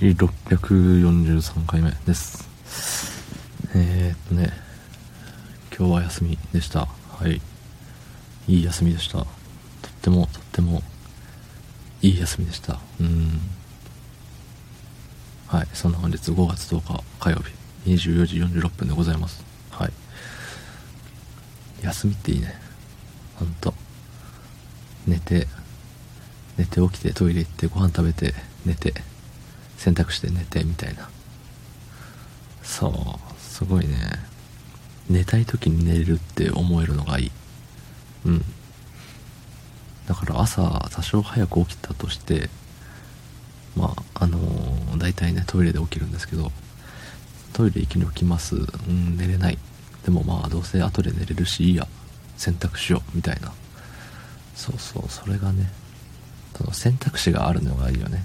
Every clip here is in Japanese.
643回目です。えー、っとね、今日は休みでした。はい。いい休みでした。とっても、とっても、いい休みでした。うん。はい。そんな本日5月10日火曜日、24時46分でございます。はい。休みっていいね。ほんと。寝て、寝て起きてトイレ行ってご飯食べて寝て洗濯して寝てみたいな。そうすごいね。寝たい時に寝れるって思えるのがいい。うん。だから朝多少早く起きたとしてまああのー、大体ねトイレで起きるんですけどトイレ行きに起きます。うん寝れない。でもまあどうせ後で寝れるしいいや。洗濯しようみたいな。そうそうそれがねその選択肢があるのがいいよね。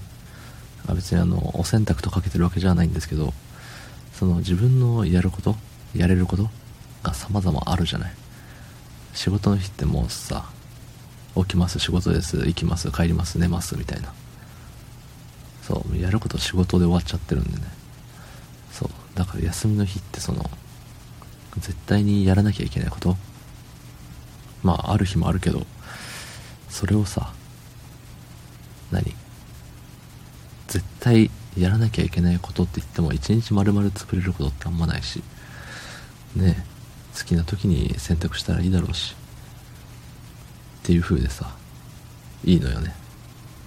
あ別にあのお洗濯とかけてるわけじゃないんですけどその自分のやることやれることが様々あるじゃない。仕事の日ってもうさ起きます仕事です行きます帰ります寝ますみたいな。そうやること仕事で終わっちゃってるんでね。そうだから休みの日ってその絶対にやらなきゃいけないこと。まあある日もあるけどそれをさ何？絶対やらなきゃいけないことって言っても一日丸々潰れることってあんまないしね好きな時に選択したらいいだろうしっていう風でさいいのよね。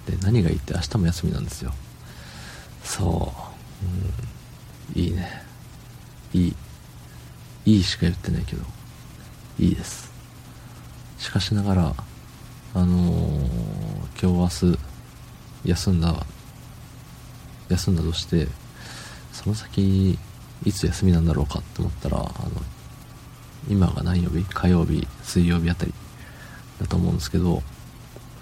で何がいいって明日も休みなんですよ。そう。うん。いいね。いい。いいしか言ってないけどいいです。しかしながらあのー、今日明日休んだ休んだとしてその先いつ休みなんだろうかって思ったらあの今が何曜日？火曜日水曜日あたりだと思うんですけど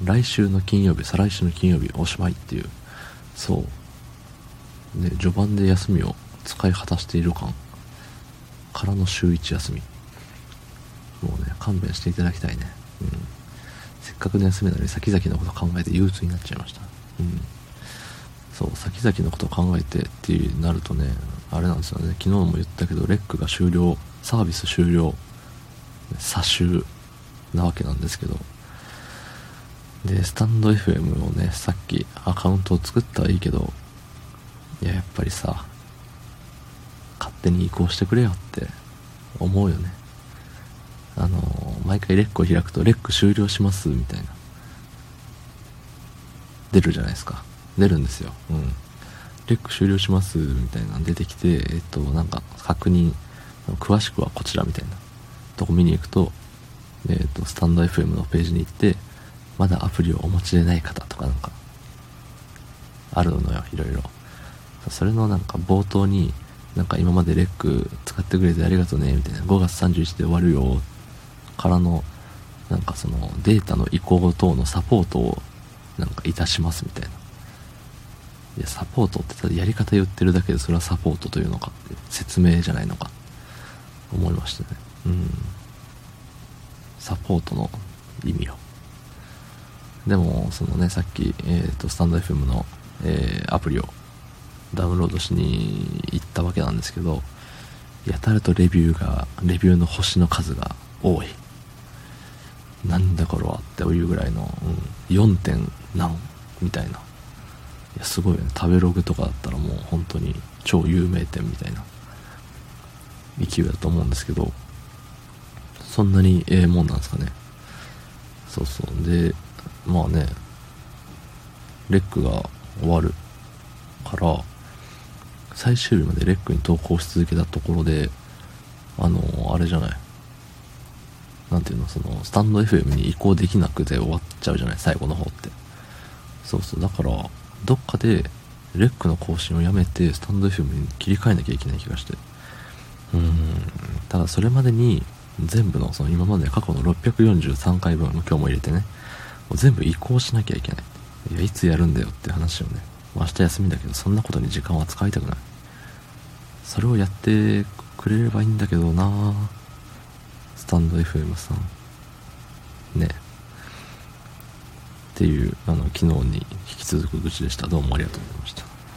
来週の金曜日再来週の金曜日おしまいっていうそう。ね序盤で休みを使い果たしている感からの週1休み。もうね勘弁していただきたいね。うん。せっかくの休みなのに先々のこと考えて憂鬱になっちゃいました。うん。そう先々のことを考えてってなるとねあれなんですよね。昨日も言ったけどレックが終了サービス終了詐集なわけなんですけど。でスタンド FM をねさっきアカウントを作ったはいいけどいややっぱりさ勝手に移行してくれよって思うよね。あの毎回レックを開くとレック終了しますみたいな。出るじゃないですか。出るんですよ。うん。レック終了しますみたいなの出てきてえっとなんか確認詳しくはこちらみたいな。とこ見に行くとえっとスタンド FM のページに行ってまだアプリをお持ちでない方とかなんかあるのよいろいろ。それのなんか冒頭になんか今までレック使ってくれてありがとうねみたいな。5月31で終わるよからのなんかそのデータの移行等のサポートをなんかいたしますみたいな。いや、サポートってただやり方言ってるだけでそれはサポートというのか説明じゃないのか思いましたね。うん。サポートの意味を。でも、そのね、さっき、えっ、ー、と、スタンド FM の、えー、アプリをダウンロードしに行ったわけなんですけど、やたらとレビューが、レビューの星の数が多い。なんだこれはっていうぐらいの、うん、4. 点何みたいなやすごいよね。食べログとかだったらもう本当に超有名店みたいな。勢いだと思うんですけど。そんなにええもんなんですかね。そうそう。でまあね。レックが終わるから最終日までレックに投稿し続けたところであのあれじゃない。なんていうの、その、スタンド FM に移行できなくて終わっちゃうじゃない、最後の方って。そうそう、だから、どっかで、レックの更新をやめて、スタンド FM に切り替えなきゃいけない気がして。うーん、ただそれまでに、全部の、その今まで過去の643回分、今日も入れてね、全部移行しなきゃいけない。いや、いつやるんだよって話をね、明日休みだけど、そんなことに時間は使いたくない。それをやってくれればいいんだけどなぁ。タンド FM さんねっていうあの昨日に引き続く愚痴でした。どうもありがとうございました。